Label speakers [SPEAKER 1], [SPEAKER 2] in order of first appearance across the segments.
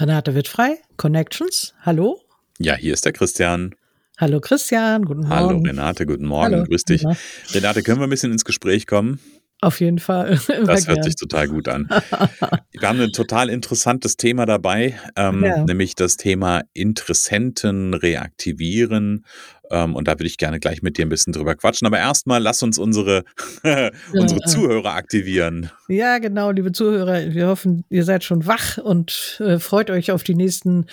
[SPEAKER 1] Renate wird frei. Connections. Hallo.
[SPEAKER 2] Ja, hier ist der Christian.
[SPEAKER 1] Hallo Christian, guten Morgen.
[SPEAKER 2] Hallo Renate, guten Morgen.
[SPEAKER 1] Hallo.
[SPEAKER 2] Grüß dich.
[SPEAKER 1] Ja.
[SPEAKER 2] Renate, können wir ein bisschen ins Gespräch kommen?
[SPEAKER 1] Auf jeden Fall. Immer
[SPEAKER 2] Das hört
[SPEAKER 1] gern.
[SPEAKER 2] sich total gut an. Wir haben ein total interessantes Thema dabei, ähm,
[SPEAKER 1] Ja.
[SPEAKER 2] nämlich das Thema Interessenten reaktivieren. Ähm, und da würde ich gerne gleich mit dir ein bisschen drüber quatschen. Aber erstmal lass uns unsere, unsere. Zuhörer aktivieren.
[SPEAKER 1] Ja, genau, liebe Zuhörer. Wir hoffen, ihr seid schon wach und äh, freut euch auf die nächsten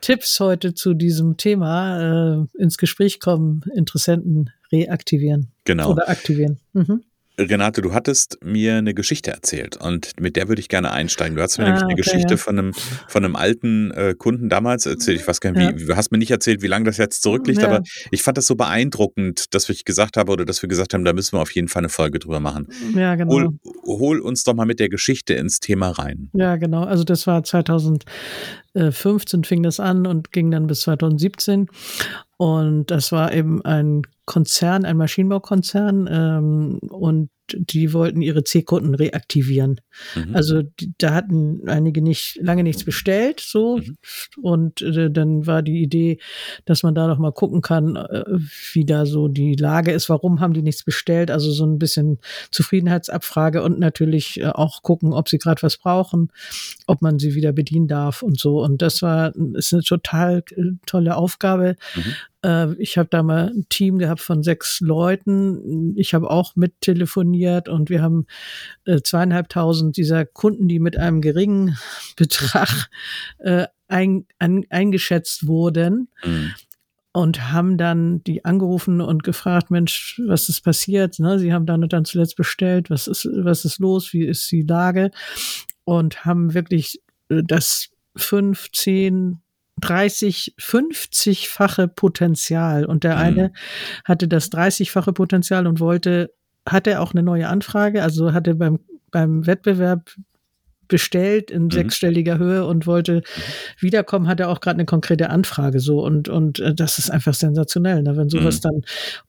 [SPEAKER 1] Tipps heute zu diesem Thema. Äh, ins Gespräch kommen, Interessenten reaktivieren
[SPEAKER 2] Genau.
[SPEAKER 1] oder aktivieren. Mhm.
[SPEAKER 2] Renate, du hattest mir eine Geschichte erzählt und mit der würde ich gerne einsteigen. Du hast mir
[SPEAKER 1] Ah,
[SPEAKER 2] nämlich eine
[SPEAKER 1] okay,
[SPEAKER 2] Geschichte
[SPEAKER 1] ja.
[SPEAKER 2] von einem, von einem alten äh, Kunden damals erzählt. Ich weiß gar nicht,
[SPEAKER 1] Ja.
[SPEAKER 2] wie, du hast mir nicht erzählt, wie lange das jetzt zurückliegt,
[SPEAKER 1] Ja.
[SPEAKER 2] aber ich fand das so beeindruckend, dass ich gesagt habe oder dass wir gesagt haben, da müssen wir auf jeden Fall eine Folge drüber machen.
[SPEAKER 1] Ja, genau.
[SPEAKER 2] Hol, hol uns doch mal mit der Geschichte ins Thema rein.
[SPEAKER 1] Ja, genau. Also das war 2015 fing das an und ging dann bis 2017. Und das war eben ein Konzern, ein Maschinenbaukonzern. Ähm, und die wollten ihre C-Kunden reaktivieren.
[SPEAKER 2] Mhm.
[SPEAKER 1] Also die, da hatten einige nicht lange nichts bestellt, so
[SPEAKER 2] Mhm.
[SPEAKER 1] und äh, dann war die Idee, dass man da noch mal gucken kann, äh, wie da so die Lage ist. Warum haben die nichts bestellt? Also so ein bisschen Zufriedenheitsabfrage und natürlich äh, auch gucken, ob sie gerade was brauchen, ob man sie wieder bedienen darf und so. Und das war ist eine total äh, tolle Aufgabe.
[SPEAKER 2] Mhm.
[SPEAKER 1] Äh, ich habe da mal ein Team gehabt von sechs Leuten. Ich habe auch mit telefoniert und wir haben äh, zweieinhalbtausend dieser Kunden, die mit einem geringen Betrag äh, ein, an, eingeschätzt wurden
[SPEAKER 2] Mhm.
[SPEAKER 1] und haben dann die angerufen und gefragt, Mensch, was ist passiert? Ne? Sie haben dann und dann zuletzt bestellt, was ist, was ist los, wie ist die Lage? Und haben wirklich äh, das fünf, zehn, 30, 50-fache Potenzial. Und der
[SPEAKER 2] Mhm.
[SPEAKER 1] eine hatte das 30-fache Potenzial und wollte, hatte auch eine neue Anfrage, also hatte beim, beim Wettbewerb bestellt in
[SPEAKER 2] Mhm.
[SPEAKER 1] sechsstelliger Höhe und wollte wiederkommen, hat er auch gerade eine konkrete Anfrage so und und äh, das ist einfach sensationell, ne? wenn sowas
[SPEAKER 2] Mhm.
[SPEAKER 1] dann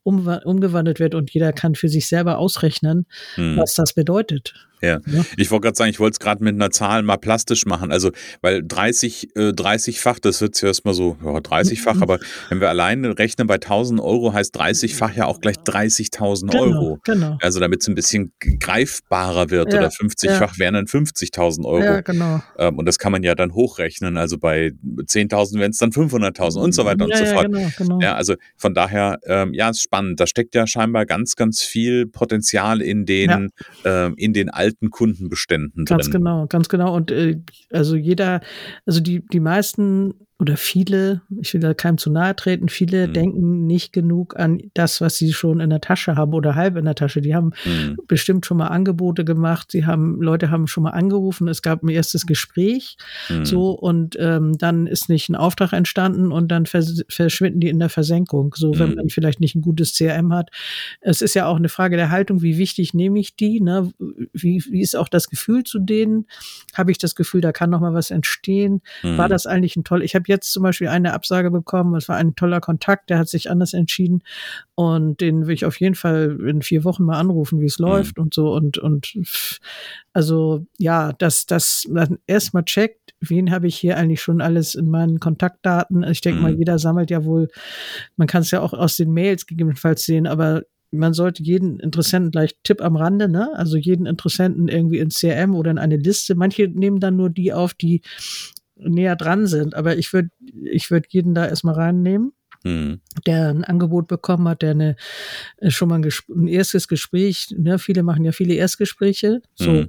[SPEAKER 1] umwa- umgewandelt wird und jeder kann für sich selber ausrechnen,
[SPEAKER 2] Mhm.
[SPEAKER 1] was das bedeutet.
[SPEAKER 2] Ja,
[SPEAKER 1] Ja.
[SPEAKER 2] ich wollte gerade sagen, ich wollte es gerade mit einer Zahl mal plastisch machen. Also, weil 30, äh, 30-fach, das hört sich erstmal so, ja, 30-fach,
[SPEAKER 1] Mhm.
[SPEAKER 2] aber wenn wir alleine rechnen bei 1000 Euro, heißt 30-fach ja auch gleich 30.000
[SPEAKER 1] Genau,
[SPEAKER 2] Euro.
[SPEAKER 1] genau.
[SPEAKER 2] Also, damit es ein bisschen greifbarer wird
[SPEAKER 1] Ja,
[SPEAKER 2] oder 50-fach wären dann 50.000 Euro.
[SPEAKER 1] Ja, genau.
[SPEAKER 2] Ähm, und das kann man ja dann hochrechnen. Also, bei 10.000 wären es dann 500.000 und so weiter und
[SPEAKER 1] ja,
[SPEAKER 2] so
[SPEAKER 1] ja,
[SPEAKER 2] fort.
[SPEAKER 1] genau, genau.
[SPEAKER 2] Ja, also von daher, ähm, ja, ist spannend. Da steckt ja scheinbar ganz, ganz viel Potenzial in den, ähm, in den alten Kundenbeständen
[SPEAKER 1] Ganz
[SPEAKER 2] drin.
[SPEAKER 1] genau, ganz genau. Und äh, also jeder, also die, die meisten oder viele, ich will da keinem zu nahe treten, viele
[SPEAKER 2] Mhm.
[SPEAKER 1] denken nicht genug an das, was sie schon in der Tasche haben oder halb in der Tasche. Die haben
[SPEAKER 2] Mhm.
[SPEAKER 1] bestimmt schon mal Angebote gemacht. Sie haben, Leute haben schon mal angerufen. Es gab ein erstes Gespräch.
[SPEAKER 2] Mhm.
[SPEAKER 1] So, und ähm, dann ist nicht ein Auftrag entstanden und dann vers verschwinden die in der Versenkung. So, wenn
[SPEAKER 2] Mhm.
[SPEAKER 1] man vielleicht nicht ein gutes CRM hat. Es ist ja auch eine Frage der Haltung, wie wichtig nehme ich die? Ne? Wie, wie ist auch das Gefühl zu denen? Habe ich das Gefühl, da kann noch mal was entstehen? War
[SPEAKER 2] Mhm.
[SPEAKER 1] das eigentlich ein toll? Ich habe jetzt zum Beispiel eine Absage bekommen. Es war ein toller Kontakt, der hat sich anders entschieden. Und den will ich auf jeden Fall in vier Wochen mal anrufen, wie es läuft und so. Und, und also ja, dass das erstmal checkt, wen habe ich hier eigentlich schon alles in meinen Kontaktdaten. Ich denke mal,
[SPEAKER 2] Mhm.
[SPEAKER 1] jeder sammelt ja wohl, man kann es ja auch aus den Mails gegebenenfalls sehen, aber man sollte jeden Interessenten gleich Tipp am Rande, ne? Also jeden Interessenten irgendwie ins CRM oder in eine Liste. Manche nehmen dann nur die auf, die näher dran sind, aber ich würde ich würde jeden da erstmal reinnehmen mhm. der ein Angebot bekommen hat, der eine, äh, schon mal ein, ein erstes Gespräch, ne, viele machen ja viele Erstgespräche, so mhm.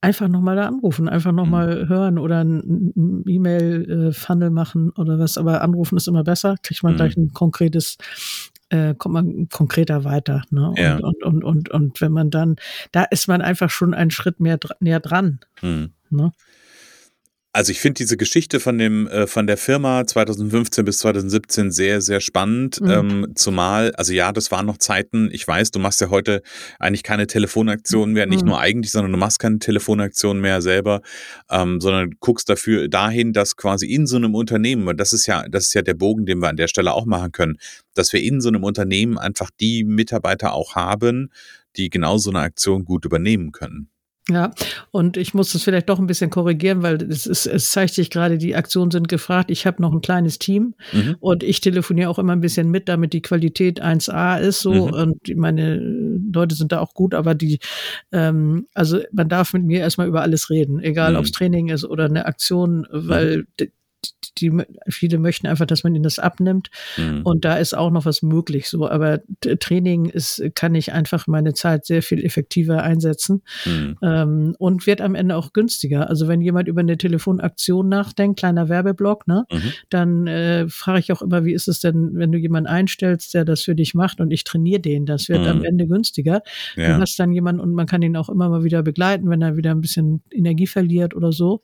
[SPEAKER 1] einfach nochmal da anrufen, einfach nochmal mhm. hören oder ein, E-Mail-Funnel machen oder was, aber anrufen ist immer besser, kriegt man mhm. gleich ein konkretes äh, kommt man konkreter weiter. Ne? Ja. Und, und, und, und, wenn man dann, da ist man einfach schon einen Schritt mehr näher dran. Mhm. Ne?
[SPEAKER 2] Also ich finde diese Geschichte von dem äh, von der Firma 2015 bis 2017 sehr sehr spannend. Mhm. Ähm, zumal also ja, das waren noch Zeiten. Ich weiß, du machst ja heute eigentlich keine Telefonaktionen mehr, nicht mhm. nur eigentlich, sondern du machst keine Telefonaktionen mehr selber, ähm, sondern guckst dafür dahin, dass quasi in so einem Unternehmen und das ist ja das ist ja der Bogen, den wir an der Stelle auch machen können, dass wir in so einem Unternehmen einfach die Mitarbeiter auch haben, die genau so eine Aktion gut übernehmen können.
[SPEAKER 1] Ja, und ich muss das vielleicht doch ein bisschen korrigieren, weil es, ist, es zeigt sich gerade, die Aktionen sind gefragt. Ich habe noch ein kleines Team mhm. und ich telefoniere auch immer ein bisschen mit, damit die Qualität 1A ist so mhm. und meine Leute sind da auch gut, aber die, ähm, also man darf mit mir erstmal über alles reden, egal mhm. ob es Training ist oder eine Aktion, weil mhm die viele möchten einfach, dass man ihnen das abnimmt. Mhm. Und da ist auch noch was möglich so. Aber Training ist, kann ich einfach meine Zeit sehr viel effektiver einsetzen mhm. ähm, und wird am Ende auch günstiger. Also wenn jemand über eine Telefonaktion nachdenkt, kleiner Werbeblock, ne, mhm. dann äh, frage ich auch immer, wie ist es denn, wenn du jemanden einstellst, der das für dich macht und ich trainiere den, das wird am mhm. Ende günstiger. Ja. Du hast dann jemanden und man kann ihn auch immer mal wieder begleiten, wenn er wieder ein bisschen Energie verliert oder so.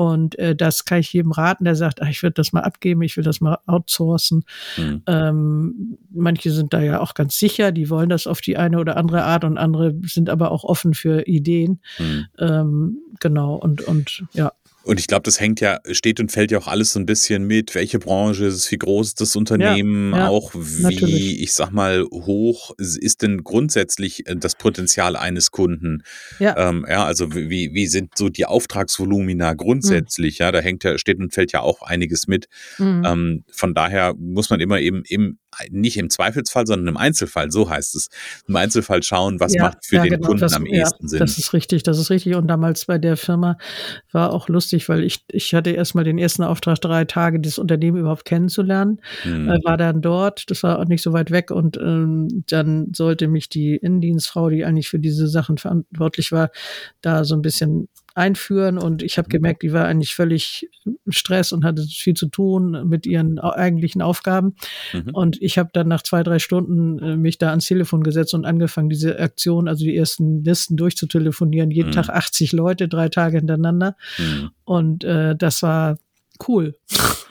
[SPEAKER 1] Und äh, das kann ich jedem raten, der sagt, ach, ich würde das mal abgeben, ich will das mal outsourcen. Mhm. Ähm, manche sind da ja auch ganz sicher, die wollen das auf die eine oder andere Art und andere sind aber auch offen für Ideen. Mhm. Ähm, genau, und, und ja.
[SPEAKER 2] Und ich glaube, das hängt ja, steht und fällt ja auch alles so ein bisschen mit, welche Branche ist es, wie groß ist das Unternehmen, ja, ja, auch wie, natürlich. ich sag mal, hoch ist denn grundsätzlich äh, das Potenzial eines Kunden. Ja, ähm, ja also wie, wie sind so die Auftragsvolumina grundsätzlich, mhm. ja, da hängt ja, steht und fällt ja auch einiges mit. Mhm. Ähm, von daher muss man immer eben im nicht im Zweifelsfall, sondern im Einzelfall, so heißt es, im Einzelfall schauen, was ja, macht für ja, den genau, Kunden das, am ehesten ja, Sinn.
[SPEAKER 1] Das ist richtig, das ist richtig. Und damals bei der Firma war auch lustig, weil ich, ich hatte erstmal den ersten Auftrag, drei Tage das Unternehmen überhaupt kennenzulernen, hm. äh, war dann dort, das war auch nicht so weit weg und ähm, dann sollte mich die Innendienstfrau, die eigentlich für diese Sachen verantwortlich war, da so ein bisschen einführen und ich habe mhm. gemerkt, die war eigentlich völlig Stress und hatte viel zu tun mit ihren eigentlichen Aufgaben. Mhm. Und ich habe dann nach zwei, drei Stunden äh, mich da ans Telefon gesetzt und angefangen, diese Aktion, also die ersten Listen durchzutelefonieren. Jeden mhm. Tag 80 Leute, drei Tage hintereinander. Mhm. Und äh, das war cool.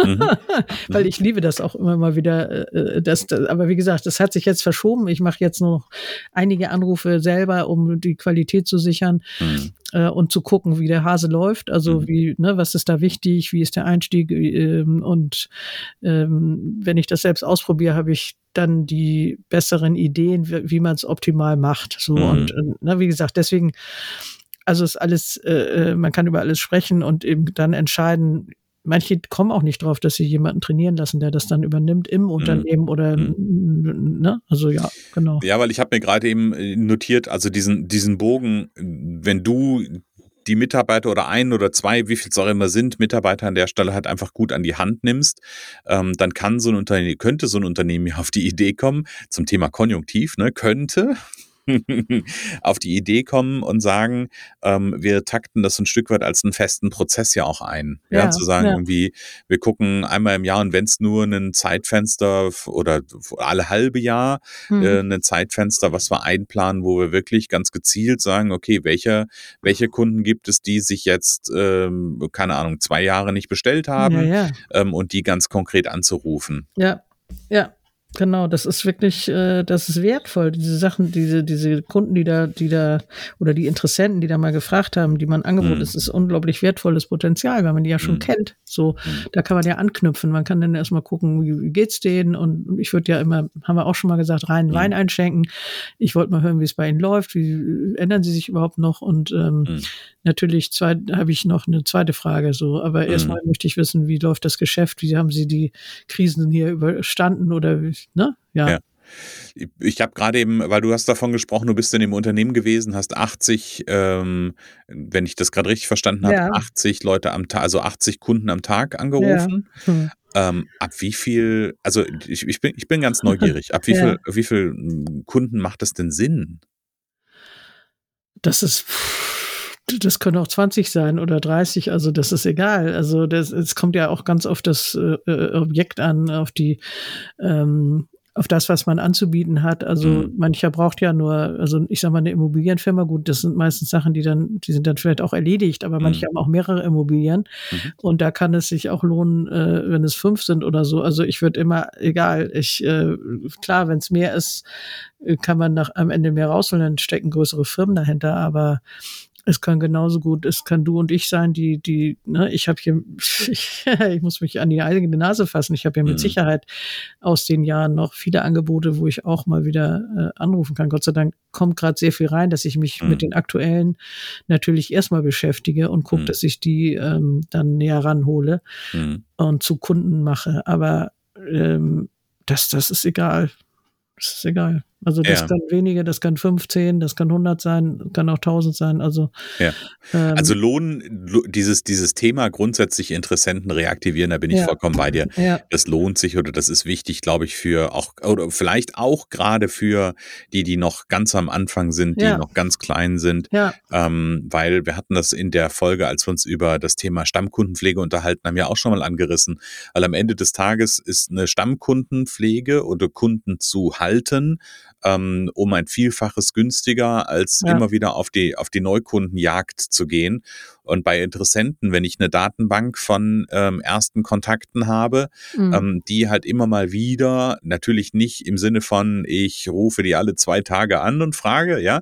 [SPEAKER 1] Mhm. Weil ich liebe das auch immer mal wieder. Äh, äh, das, das, aber wie gesagt, das hat sich jetzt verschoben. Ich mache jetzt noch einige Anrufe selber, um die Qualität zu sichern mhm. äh, und zu gucken, wie der Hase läuft. Also mhm. wie, ne, was ist da wichtig, wie ist der Einstieg ähm, und ähm, wenn ich das selbst ausprobiere, habe ich dann die besseren Ideen, wie, wie man es optimal macht. So mhm. und äh, ne, wie gesagt, deswegen also ist alles, äh, man kann über alles sprechen und eben dann entscheiden, manche kommen auch nicht drauf, dass sie jemanden trainieren lassen, der das dann übernimmt im mhm. Unternehmen mhm. oder ne? Also ja, genau.
[SPEAKER 2] Ja, weil ich habe mir gerade eben äh, notiert, also diesen, diesen Bogen, wenn du die Mitarbeiter oder ein oder zwei, wie viel es auch immer sind, Mitarbeiter an der Stelle halt einfach gut an die Hand nimmst, ähm, dann kann so ein Unternehmen, könnte so ein Unternehmen ja auf die Idee kommen, zum Thema Konjunktiv, ne, könnte, auf die Idee kommen und sagen, ähm, wir takten das ein Stück weit als einen festen Prozess ja auch ein. Ja, ja zu sagen, ja. irgendwie, wir gucken einmal im Jahr und wenn es nur ein Zeitfenster oder alle halbe Jahr mhm. äh, ein Zeitfenster, was wir einplanen, wo wir wirklich ganz gezielt sagen, okay, welche, welche Kunden gibt es, die sich jetzt, ähm, keine Ahnung, zwei Jahre nicht bestellt haben ja, ähm, und die ganz konkret anzurufen.
[SPEAKER 1] Ja, ja. Genau, das ist wirklich, äh, das ist wertvoll. Diese Sachen, diese, diese Kunden, die da, die da, oder die Interessenten, die da mal gefragt haben, die man angeboten mhm. ist, ist unglaublich wertvolles Potenzial, weil man die ja schon mhm. kennt. So, mhm. da kann man ja anknüpfen. Man kann dann erstmal gucken, wie, wie geht's denen? Und ich würde ja immer, haben wir auch schon mal gesagt, rein mhm. Wein einschenken. Ich wollte mal hören, wie es bei ihnen läuft. Wie ändern sie sich überhaupt noch? Und ähm, mhm. natürlich habe ich noch eine zweite Frage. So, aber mhm. erstmal möchte ich wissen, wie läuft das Geschäft? Wie haben Sie die Krisen hier überstanden oder wie, ne?
[SPEAKER 2] ja. ja. Ich habe gerade eben, weil du hast davon gesprochen, du bist in dem Unternehmen gewesen, hast 80, ähm, wenn ich das gerade richtig verstanden habe, ja. 80 Leute am Tag, also 80 Kunden am Tag angerufen. Ja. Hm. Ähm, ab wie viel, also ich, ich, bin, ich bin ganz neugierig, ab wie
[SPEAKER 1] Ja.
[SPEAKER 2] viel, wie viel mm, Kunden macht das denn Sinn?
[SPEAKER 1] Das ist, das können auch 20 sein oder 30, also das ist egal. Also das, es kommt ja auch ganz auf das äh, äh, Objekt an, auf die, ähm, auf das, was man anzubieten hat. Also
[SPEAKER 2] Mhm.
[SPEAKER 1] mancher braucht ja nur, also ich sag mal, eine Immobilienfirma, gut, das sind meistens Sachen, die dann, die sind dann vielleicht auch erledigt, aber manche
[SPEAKER 2] Mhm.
[SPEAKER 1] haben auch mehrere Immobilien
[SPEAKER 2] Mhm.
[SPEAKER 1] und da kann es sich auch lohnen, äh, wenn es fünf sind oder so. Also ich würde immer, egal, ich, äh, klar, wenn es mehr ist, äh, kann man nach am Ende mehr rausholen, dann stecken größere Firmen dahinter, aber es kann genauso gut, es kann du und ich sein, die, die, ne, ich habe hier, ich, ich muss mich an die eigene Nase fassen. Ich habe ja mit
[SPEAKER 2] Mhm.
[SPEAKER 1] Sicherheit aus den Jahren noch viele Angebote, wo ich auch mal wieder äh, anrufen kann. Gott sei Dank kommt gerade sehr viel rein, dass ich mich
[SPEAKER 2] Mhm.
[SPEAKER 1] mit den aktuellen natürlich erstmal beschäftige und gucke,
[SPEAKER 2] Mhm.
[SPEAKER 1] dass ich die ähm, dann näher ranhole
[SPEAKER 2] Mhm.
[SPEAKER 1] und zu Kunden mache. Aber ähm, das, das ist egal. Das ist egal. Also das
[SPEAKER 2] Ja.
[SPEAKER 1] kann wenige, das kann 15, das kann 100 sein, kann auch 1000 sein. Also,
[SPEAKER 2] Ja.
[SPEAKER 1] ähm,
[SPEAKER 2] Also Lohn, lo- dieses, dieses Thema grundsätzlich Interessenten reaktivieren, da bin ich
[SPEAKER 1] Ja.
[SPEAKER 2] vollkommen bei dir.
[SPEAKER 1] ja,
[SPEAKER 2] Das lohnt sich oder das ist wichtig, glaube ich, für auch, oder vielleicht auch gerade für die, die noch ganz am Anfang sind, die noch ganz klein sind.
[SPEAKER 1] ja,
[SPEAKER 2] Ähm, weil wir hatten das in der Folge, als wir uns über das Thema Stammkundenpflege unterhalten haben, ja auch schon mal angerissen. Weil am Ende des Tages ist eine Stammkundenpflege oder Kunden zu halten, ähm, um ein Vielfaches günstiger, als
[SPEAKER 1] Ja.
[SPEAKER 2] immer wieder auf die, auf die Neukundenjagd zu gehen. Und bei Interessenten, wenn ich eine Datenbank von ähm, ersten Kontakten habe,
[SPEAKER 1] mhm.
[SPEAKER 2] ähm, die halt immer mal wieder, natürlich nicht im Sinne von, ich rufe die alle zwei Tage an und frage, ja,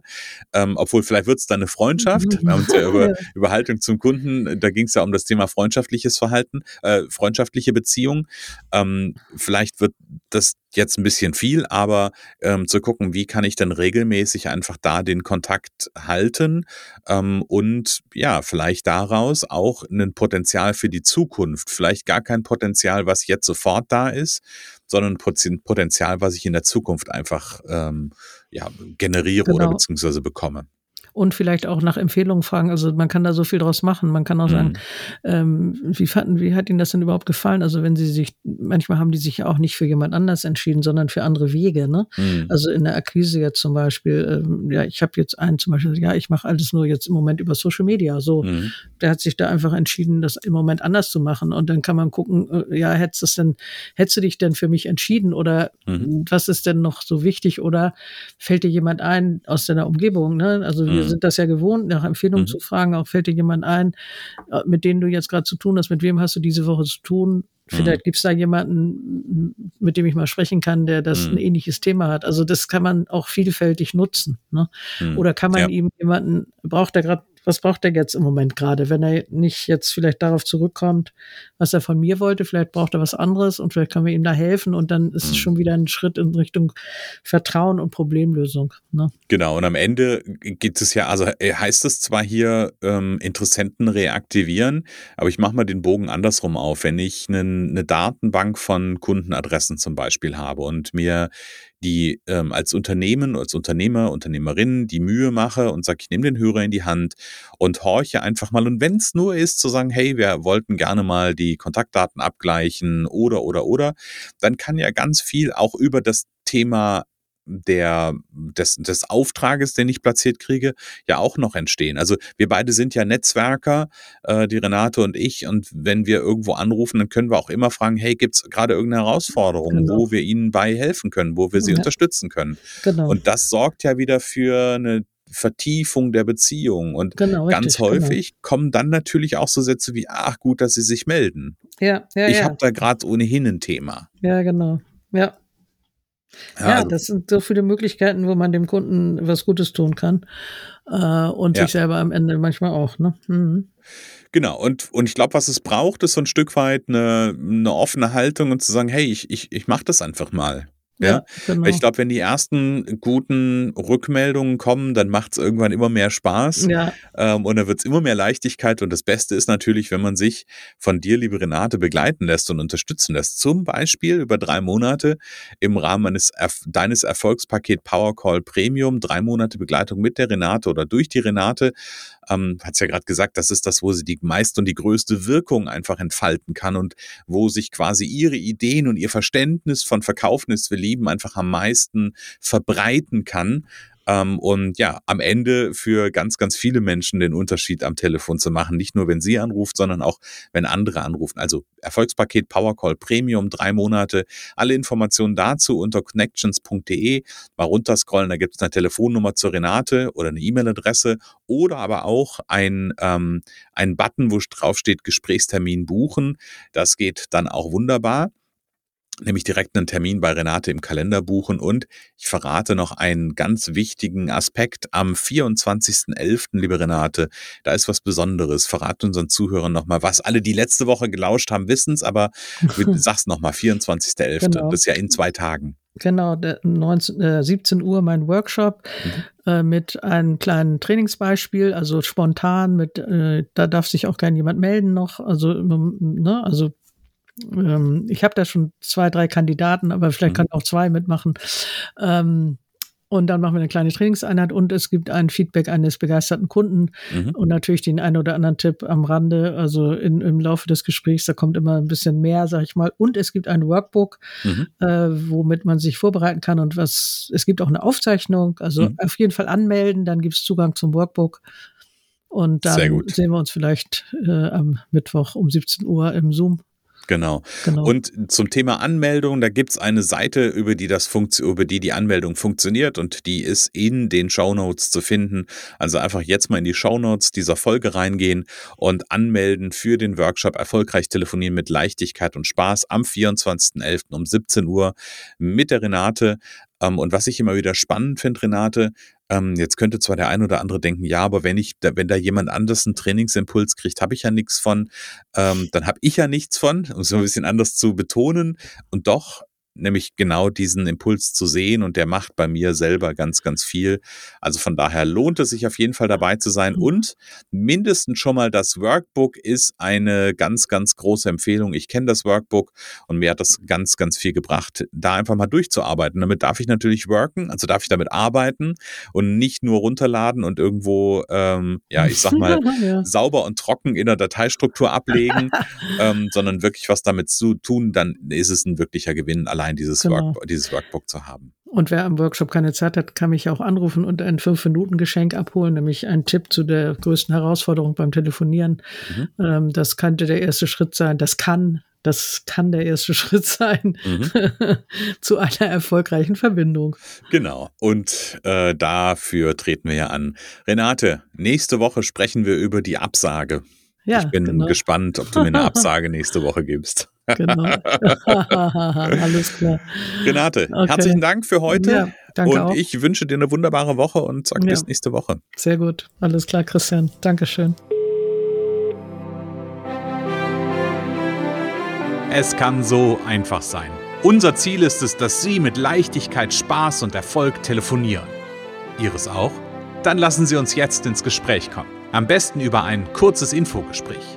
[SPEAKER 2] ähm, obwohl vielleicht wird es dann eine Freundschaft. Wir haben uns ja über, über Haltung zum Kunden, da ging es ja um das Thema freundschaftliches Verhalten, äh, freundschaftliche Beziehung. Ähm, vielleicht wird das jetzt ein bisschen viel, aber ähm, zu gucken, wie kann ich denn regelmäßig einfach da den Kontakt halten ähm, und ja, vielleicht daraus auch ein Potenzial für die Zukunft. Vielleicht gar kein Potenzial, was jetzt sofort da ist, sondern Potenzial, was ich in der Zukunft einfach ähm, ja, generiere oder
[SPEAKER 1] Genau.
[SPEAKER 2] beziehungsweise bekomme.
[SPEAKER 1] Und vielleicht auch nach Empfehlungen fragen. Also man kann da so viel draus machen. Man kann auch sagen,
[SPEAKER 2] Mhm.
[SPEAKER 1] ähm, wie fanden, wie hat Ihnen das denn überhaupt gefallen? Also wenn Sie sich, manchmal haben die sich ja auch nicht für jemand anders entschieden, sondern für andere Wege. Ne?
[SPEAKER 2] Mhm.
[SPEAKER 1] Also in der Akquise jetzt zum Beispiel, ähm, ja, ich habe jetzt einen zum Beispiel, ja, ich mache alles nur jetzt im Moment über Social Media. So,
[SPEAKER 2] Mhm.
[SPEAKER 1] der hat sich da einfach entschieden, das im Moment anders zu machen. Und dann kann man gucken, äh, ja, hättest du denn, hättest du dich denn für mich entschieden oder
[SPEAKER 2] Mhm.
[SPEAKER 1] was ist denn noch so wichtig oder fällt dir jemand ein aus deiner Umgebung? Ne? Also wir. Sind das ja gewohnt, nach Empfehlungen
[SPEAKER 2] Mhm.
[SPEAKER 1] zu fragen, auch fällt dir jemand ein, äh, mit denen du jetzt gerade zu tun hast, mit wem hast du diese Woche zu tun? Vielleicht gibt's da jemanden, mit dem ich mal sprechen kann, der das
[SPEAKER 2] Mhm.
[SPEAKER 1] ein ähnliches Thema hat. Also das kann man auch vielfältig nutzen. Ne?
[SPEAKER 2] Mhm.
[SPEAKER 1] Oder kann man
[SPEAKER 2] Ja.
[SPEAKER 1] ihm jemanden, braucht er gerade, was braucht er jetzt im Moment gerade? Wenn er nicht jetzt vielleicht darauf zurückkommt, was er von mir wollte, vielleicht braucht er was anderes und vielleicht können wir ihm da helfen und dann ist
[SPEAKER 2] Mhm.
[SPEAKER 1] es schon wieder ein Schritt in Richtung Vertrauen und Problemlösung. Ne?
[SPEAKER 2] Genau, und am Ende geht es ja, also heißt es zwar hier ähm, Interessenten reaktivieren, aber ich mache mal den Bogen andersrum auf. Wenn ich nen- eine Datenbank von Kundenadressen zum Beispiel habe und mir die ähm, als Unternehmen, als Unternehmer, Unternehmerin die Mühe mache und sage, ich nehme den Hörer in die Hand und horche einfach mal. Und wenn es nur ist, zu sagen, hey, wir wollten gerne mal die Kontaktdaten abgleichen oder, oder, oder, dann kann ja ganz viel auch über das Thema der, des, des Auftrages, den ich platziert kriege, ja auch noch entstehen. Also wir beide sind ja Netzwerker, äh, die Renate und ich. Und wenn wir irgendwo anrufen, dann können wir auch immer fragen, hey, gibt's gerade irgendeine Herausforderung,
[SPEAKER 1] Genau.
[SPEAKER 2] wo wir Ihnen bei helfen können, wo wir Sie
[SPEAKER 1] Ja.
[SPEAKER 2] unterstützen können?
[SPEAKER 1] Genau.
[SPEAKER 2] Und das sorgt ja wieder für eine Vertiefung der Beziehung. Und
[SPEAKER 1] genau,
[SPEAKER 2] ganz
[SPEAKER 1] richtig,
[SPEAKER 2] häufig kommen dann natürlich auch so Sätze wie, ach gut, dass Sie sich melden.
[SPEAKER 1] Genau. Ja, ja,
[SPEAKER 2] ich
[SPEAKER 1] ja.
[SPEAKER 2] habe da gerade ohnehin ein Thema.
[SPEAKER 1] ja, genau. Ja.
[SPEAKER 2] Ja,
[SPEAKER 1] Ja,
[SPEAKER 2] also,
[SPEAKER 1] das sind so viele Möglichkeiten, wo man dem Kunden was Gutes tun kann. Äh, und
[SPEAKER 2] Ja.
[SPEAKER 1] sich selber am Ende manchmal auch. Ne? Mhm.
[SPEAKER 2] Genau, und, und ich glaube, was es braucht, ist so ein Stück weit eine, eine offene Haltung und zu sagen, hey, ich, ich, ich mache das einfach mal. Ja, ja genau. ich glaube, wenn die ersten guten Rückmeldungen kommen, dann macht es irgendwann immer mehr Spaß ja. ähm, und dann wird es immer mehr Leichtigkeit. Und das Beste ist natürlich, wenn man sich von dir, liebe Renate, begleiten lässt und unterstützen lässt. Zum Beispiel über drei Monate im Rahmen eines, deines Erfolgspaket Power Call Premium, drei Monate Begleitung mit der Renate oder durch die Renate ähm, hat es ja gerade gesagt, das ist das, wo sie die meiste und die größte Wirkung einfach entfalten kann und wo sich quasi ihre Ideen und ihr Verständnis von Verkaufen ist für Lieben einfach am meisten verbreiten kann. Ähm, und ja, am Ende für ganz, ganz viele Menschen den Unterschied am Telefon zu machen. Nicht nur, wenn sie anruft, sondern auch, wenn andere anrufen. Also Erfolgspaket Powercall Premium, drei Monate. Alle Informationen dazu unter connections.de. Mal runterscrollen, da gibt es eine Telefonnummer zur Renate oder eine E-Mail-Adresse oder aber auch ein, ähm, ein Button, wo drauf steht Gesprächstermin buchen. Das geht dann auch wunderbar nämlich direkt einen Termin bei Renate im Kalender buchen und ich verrate noch einen ganz wichtigen Aspekt am 24.11., liebe Renate, da ist was Besonderes. Verrate unseren Zuhörern nochmal was. Alle, die letzte Woche gelauscht haben, wissen es, aber sag's nochmal, 24.11., genau. das ist ja in zwei Tagen.
[SPEAKER 1] Genau, 19, äh, 17 Uhr mein Workshop mhm. äh, mit einem kleinen Trainingsbeispiel, also spontan mit, äh, da darf sich auch kein jemand melden noch, also, ne, also ähm, ich habe da schon zwei, drei Kandidaten, aber vielleicht mhm. kann auch zwei mitmachen. Ähm, und dann machen wir eine kleine Trainingseinheit und es gibt ein Feedback eines begeisterten Kunden mhm. und natürlich den einen oder anderen Tipp am Rande, also in, im Laufe des Gesprächs, da kommt immer ein bisschen mehr, sag ich mal. Und es gibt ein Workbook, mhm. äh, womit man sich vorbereiten kann und was, es gibt auch eine Aufzeichnung, also mhm. auf jeden Fall anmelden, dann gibt es Zugang zum Workbook. Und dann sehen wir uns vielleicht äh, am Mittwoch um 17 Uhr im Zoom.
[SPEAKER 2] Genau. genau. Und zum Thema Anmeldung, da gibt's eine Seite, über die das über die die Anmeldung funktioniert und die ist in den Shownotes zu finden. Also einfach jetzt mal in die Shownotes dieser Folge reingehen und anmelden für den Workshop Erfolgreich telefonieren mit Leichtigkeit und Spaß am 24.11. um 17 Uhr mit der Renate. Ähm, und was ich immer wieder spannend finde, Renate, ähm, jetzt könnte zwar der ein oder andere denken, ja, aber wenn ich, da, wenn da jemand anders einen Trainingsimpuls kriegt, habe ich ja nichts von, ähm, dann habe ich ja nichts von, um es ein bisschen anders zu betonen. Und doch nämlich genau diesen Impuls zu sehen und der macht bei mir selber ganz, ganz viel. Also von daher lohnt es sich auf jeden Fall dabei zu sein mhm. und mindestens schon mal das Workbook ist eine ganz, ganz große Empfehlung. Ich kenne das Workbook und mir hat das ganz, ganz viel gebracht, da einfach mal durchzuarbeiten. Damit darf ich natürlich worken, also darf ich damit arbeiten und nicht nur runterladen und irgendwo, ähm, ja, ich sag mal, ja. sauber und trocken in der Dateistruktur ablegen, ähm, sondern wirklich was damit zu tun, dann ist es ein wirklicher Gewinn allein allein dieses, genau. Work, dieses Workbook zu haben.
[SPEAKER 1] Und wer am Workshop keine Zeit hat, kann mich auch anrufen und ein 5-Minuten-Geschenk abholen, nämlich ein Tipp zu der größten Herausforderung beim Telefonieren. Mhm. Ähm, das könnte der erste Schritt sein. Das kann, das kann der erste Schritt sein mhm. zu einer erfolgreichen Verbindung.
[SPEAKER 2] Genau. Und äh, dafür treten wir ja an. Renate, nächste Woche sprechen wir über die Absage. Ja, ich bin genau. gespannt, ob du mir eine Absage nächste Woche gibst. Genau. Alles klar. Renate, okay. herzlichen Dank für heute. Ja, danke und auch. ich wünsche dir eine wunderbare Woche und sag ja. bis nächste Woche.
[SPEAKER 1] Sehr gut. Alles klar, Christian. Dankeschön.
[SPEAKER 2] Es kann so einfach sein. Unser Ziel ist es, dass Sie mit Leichtigkeit, Spaß und Erfolg telefonieren. Ihres auch? Dann lassen Sie uns jetzt ins Gespräch kommen. Am besten über ein kurzes Infogespräch.